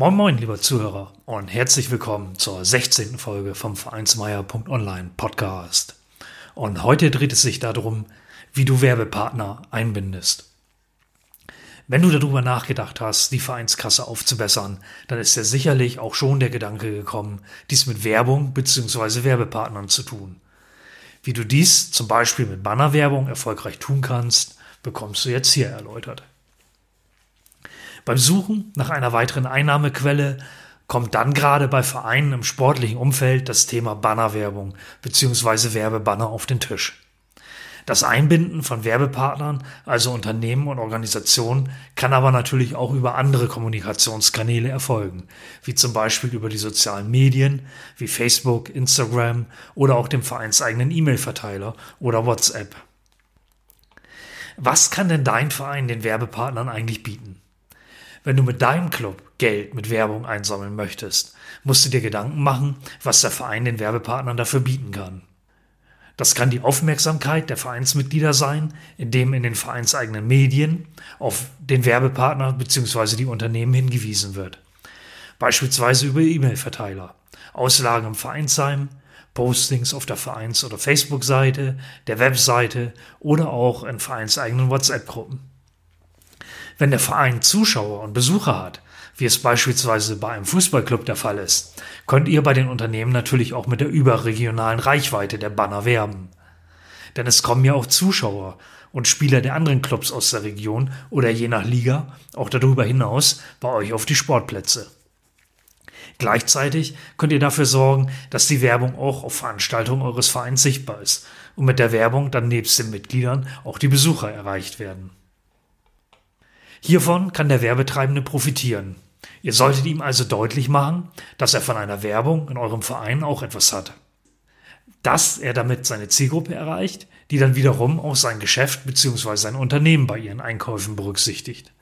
Moin Moin, lieber Zuhörer und herzlich willkommen zur 16. Folge vom Vereinsmeier.online Podcast. Und heute dreht es sich darum, wie du Werbepartner einbindest. Wenn du darüber nachgedacht hast, die Vereinskasse aufzubessern, dann ist dir sicherlich auch schon der Gedanke gekommen, dies mit Werbung bzw. Werbepartnern zu tun. Wie du dies zum Beispiel mit Bannerwerbung erfolgreich tun kannst, bekommst du jetzt hier erläutert. Beim Suchen nach einer weiteren Einnahmequelle kommt dann gerade bei Vereinen im sportlichen Umfeld das Thema Bannerwerbung bzw. Werbebanner auf den Tisch. Das Einbinden von Werbepartnern, also Unternehmen und Organisationen, kann aber natürlich auch über andere Kommunikationskanäle erfolgen, wie zum Beispiel über die sozialen Medien wie Facebook, Instagram oder auch dem vereinseigenen E-Mail-Verteiler oder WhatsApp. Was kann denn dein Verein den Werbepartnern eigentlich bieten? Wenn du mit deinem Club Geld mit Werbung einsammeln möchtest, musst du dir Gedanken machen, was der Verein den Werbepartnern dafür bieten kann. Das kann die Aufmerksamkeit der Vereinsmitglieder sein, indem in den vereinseigenen Medien auf den Werbepartner bzw. die Unternehmen hingewiesen wird. Beispielsweise über E-Mail-Verteiler, Auslagen im Vereinsheim, Postings auf der Vereins- oder Facebook-Seite, der Webseite oder auch in vereinseigenen WhatsApp-Gruppen. Wenn der Verein Zuschauer und Besucher hat, wie es beispielsweise bei einem Fußballclub der Fall ist, könnt ihr bei den Unternehmen natürlich auch mit der überregionalen Reichweite der Banner werben. Denn es kommen ja auch Zuschauer und Spieler der anderen Clubs aus der Region oder je nach Liga auch darüber hinaus bei euch auf die Sportplätze. Gleichzeitig könnt ihr dafür sorgen, dass die Werbung auch auf Veranstaltungen eures Vereins sichtbar ist und mit der Werbung dann nebst den Mitgliedern auch die Besucher erreicht werden. Hiervon kann der Werbetreibende profitieren. Ihr solltet ihm also deutlich machen, dass er von einer Werbung in eurem Verein auch etwas hat. Dass er damit seine Zielgruppe erreicht, die dann wiederum auch sein Geschäft bzw. sein Unternehmen bei ihren Einkäufen berücksichtigt.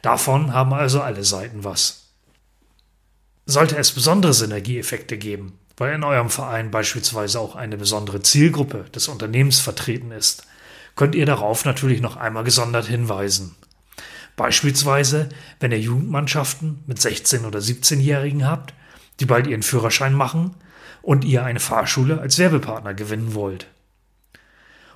Davon haben also alle Seiten was. Sollte es besondere Synergieeffekte geben, weil in eurem Verein beispielsweise auch eine besondere Zielgruppe des Unternehmens vertreten ist, könnt ihr darauf natürlich noch einmal gesondert hinweisen. Beispielsweise, wenn ihr Jugendmannschaften mit 16- oder 17-Jährigen habt, die bald ihren Führerschein machen und ihr eine Fahrschule als Werbepartner gewinnen wollt.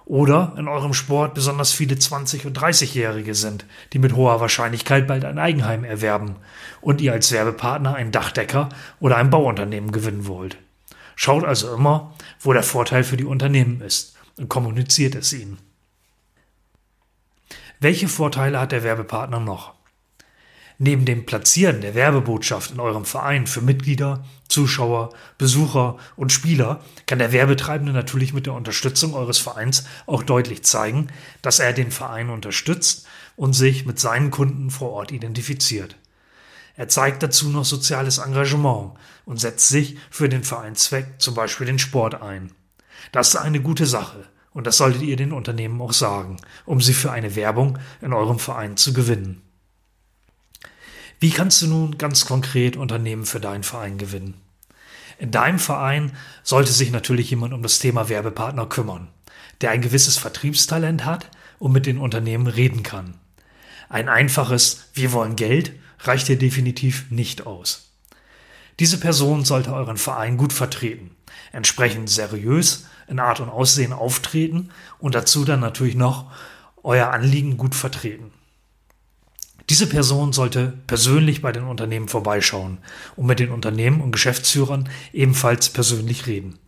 Oder in eurem Sport besonders viele 20- und 30-Jährige sind, die mit hoher Wahrscheinlichkeit bald ein Eigenheim erwerben und ihr als Werbepartner einen Dachdecker oder ein Bauunternehmen gewinnen wollt. Schaut also immer, wo der Vorteil für die Unternehmen ist und kommuniziert es ihnen. Welche Vorteile hat der Werbepartner noch? Neben dem Platzieren der Werbebotschaft in eurem Verein für Mitglieder, Zuschauer, Besucher und Spieler kann der Werbetreibende natürlich mit der Unterstützung eures Vereins auch deutlich zeigen, dass er den Verein unterstützt und sich mit seinen Kunden vor Ort identifiziert. Er zeigt dazu noch soziales Engagement und setzt sich für den Vereinszweck, zum Beispiel den Sport ein. Das ist eine gute Sache. Und das solltet ihr den Unternehmen auch sagen, um sie für eine Werbung in eurem Verein zu gewinnen. Wie kannst du nun ganz konkret Unternehmen für deinen Verein gewinnen? In deinem Verein sollte sich natürlich jemand um das Thema Werbepartner kümmern, der ein gewisses Vertriebstalent hat und mit den Unternehmen reden kann. Ein einfaches Wir wollen Geld reicht dir definitiv nicht aus. Diese Person sollte euren Verein gut vertreten, entsprechend seriös in Art und Aussehen auftreten und dazu dann natürlich noch euer Anliegen gut vertreten. Diese Person sollte persönlich bei den Unternehmen vorbeischauen und mit den Unternehmen und Geschäftsführern ebenfalls persönlich reden.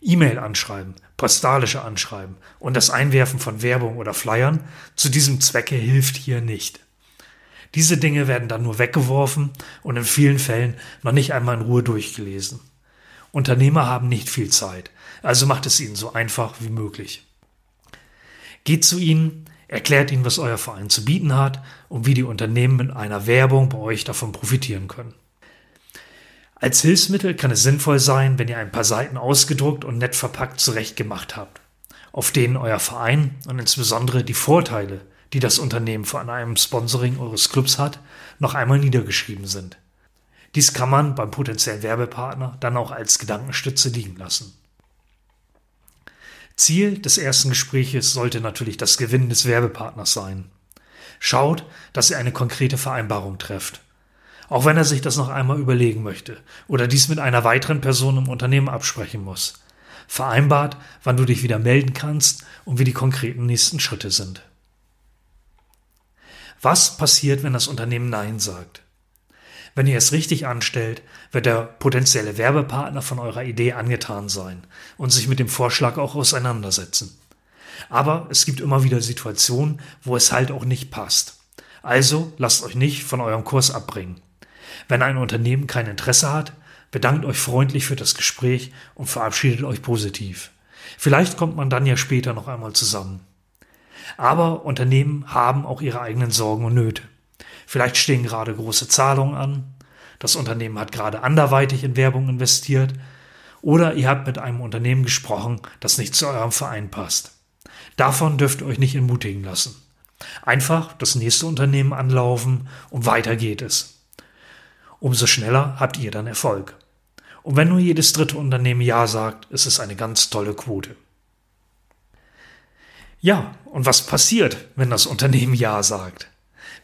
E-Mail anschreiben, postalische anschreiben und das Einwerfen von Werbung oder Flyern zu diesem Zwecke hilft hier nicht. Diese Dinge werden dann nur weggeworfen und in vielen Fällen noch nicht einmal in Ruhe durchgelesen. Unternehmer haben nicht viel Zeit, also macht es ihnen so einfach wie möglich. Geht zu ihnen, erklärt ihnen, was euer Verein zu bieten hat und wie die Unternehmen mit einer Werbung bei euch davon profitieren können. Als Hilfsmittel kann es sinnvoll sein, wenn ihr ein paar Seiten ausgedruckt und nett verpackt zurechtgemacht habt, auf denen euer Verein und insbesondere die Vorteile, die das Unternehmen von einem Sponsoring eures Clubs hat, noch einmal niedergeschrieben sind. Dies kann man beim potenziellen Werbepartner dann auch als Gedankenstütze liegen lassen. Ziel des ersten Gespräches sollte natürlich das Gewinnen des Werbepartners sein. Schaut, dass ihr eine konkrete Vereinbarung trefft. Auch wenn er sich das noch einmal überlegen möchte oder dies mit einer weiteren Person im Unternehmen absprechen muss. Vereinbart, wann du dich wieder melden kannst und wie die konkreten nächsten Schritte sind. Was passiert, wenn das Unternehmen Nein sagt? Wenn ihr es richtig anstellt, wird der potenzielle Werbepartner von eurer Idee angetan sein und sich mit dem Vorschlag auch auseinandersetzen. Aber es gibt immer wieder Situationen, wo es halt auch nicht passt. Also lasst euch nicht von eurem Kurs abbringen. Wenn ein Unternehmen kein Interesse hat, bedankt euch freundlich für das Gespräch und verabschiedet euch positiv. Vielleicht kommt man dann ja später noch einmal zusammen. Aber Unternehmen haben auch ihre eigenen Sorgen und Nöte. Vielleicht stehen gerade große Zahlungen an, das Unternehmen hat gerade anderweitig in Werbung investiert oder ihr habt mit einem Unternehmen gesprochen, das nicht zu eurem Verein passt. Davon dürft ihr euch nicht entmutigen lassen. Einfach das nächste Unternehmen anlaufen und weiter geht es. Umso schneller habt ihr dann Erfolg. Und wenn nur jedes dritte Unternehmen Ja sagt, ist es eine ganz tolle Quote. Ja, und was passiert, wenn das Unternehmen Ja sagt?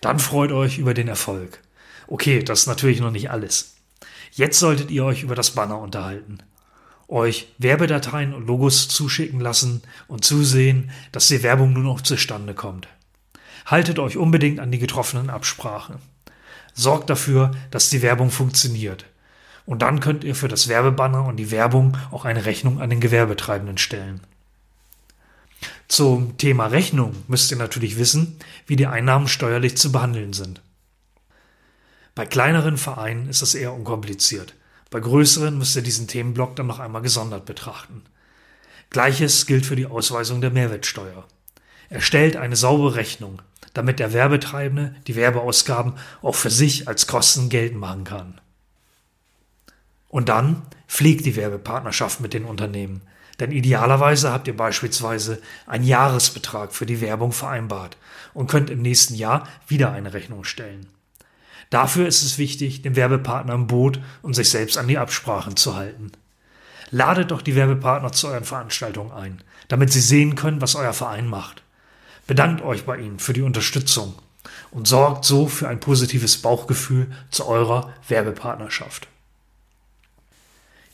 Dann freut euch über den Erfolg. Okay, das ist natürlich noch nicht alles. Jetzt solltet ihr euch über das Banner unterhalten. Euch Werbedateien und Logos zuschicken lassen und zusehen, dass die Werbung nun auch zustande kommt. Haltet euch unbedingt an die getroffenen Absprachen. Sorgt dafür, dass die Werbung funktioniert. Und dann könnt ihr für das Werbebanner und die Werbung auch eine Rechnung an den Gewerbetreibenden stellen. Zum Thema Rechnung müsst ihr natürlich wissen, wie die Einnahmen steuerlich zu behandeln sind. Bei kleineren Vereinen ist das eher unkompliziert. Bei größeren müsst ihr diesen Themenblock dann noch einmal gesondert betrachten. Gleiches gilt für die Ausweisung der Mehrwertsteuer. Erstellt eine saubere Rechnung, damit der Werbetreibende die Werbeausgaben auch für sich als Kosten geltend machen kann. Und dann pflegt die Werbepartnerschaft mit den Unternehmen. Denn idealerweise habt ihr beispielsweise einen Jahresbetrag für die Werbung vereinbart und könnt im nächsten Jahr wieder eine Rechnung stellen. Dafür ist es wichtig, den Werbepartner im Boot und sich selbst an die Absprachen zu halten. Ladet doch die Werbepartner zu euren Veranstaltungen ein, damit sie sehen können, was euer Verein macht. Bedankt euch bei ihnen für die Unterstützung und sorgt so für ein positives Bauchgefühl zu eurer Werbepartnerschaft.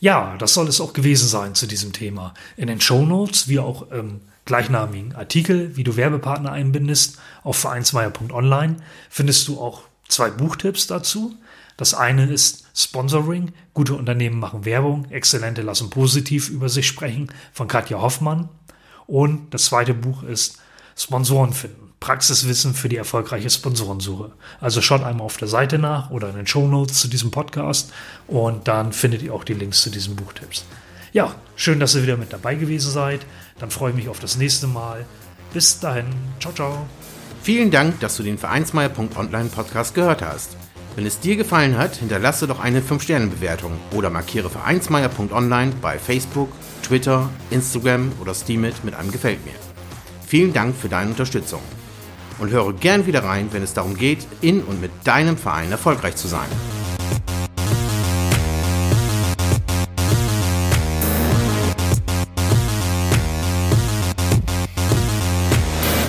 Ja, das soll es auch gewesen sein zu diesem Thema. In den Show Notes wie auch im gleichnamigen Artikel, wie du Werbepartner einbindest, auf vereinsmeier.online findest du auch zwei Buchtipps dazu. Das eine ist Sponsoring. Gute Unternehmen machen Werbung. Exzellente lassen positiv über sich sprechen von Katja Hoffmann. Und das zweite Buch ist Sponsoren finden. Praxiswissen für die erfolgreiche Sponsorensuche. Also schaut einmal auf der Seite nach oder in den Show Notes zu diesem Podcast und dann findet ihr auch die Links zu diesen Buchtipps. Ja, schön, dass ihr wieder mit dabei gewesen seid. Dann freue ich mich auf das nächste Mal. Bis dahin. Ciao, ciao. Vielen Dank, dass du den Vereinsmeier.online Podcast gehört hast. Wenn es dir gefallen hat, hinterlasse doch eine 5-Sterne-Bewertung oder markiere Vereinsmeier.online bei Facebook, Twitter, Instagram oder Steamit mit einem Gefällt mir. Vielen Dank für deine Unterstützung und höre gern wieder rein, wenn es darum geht, in und mit deinem Verein erfolgreich zu sein.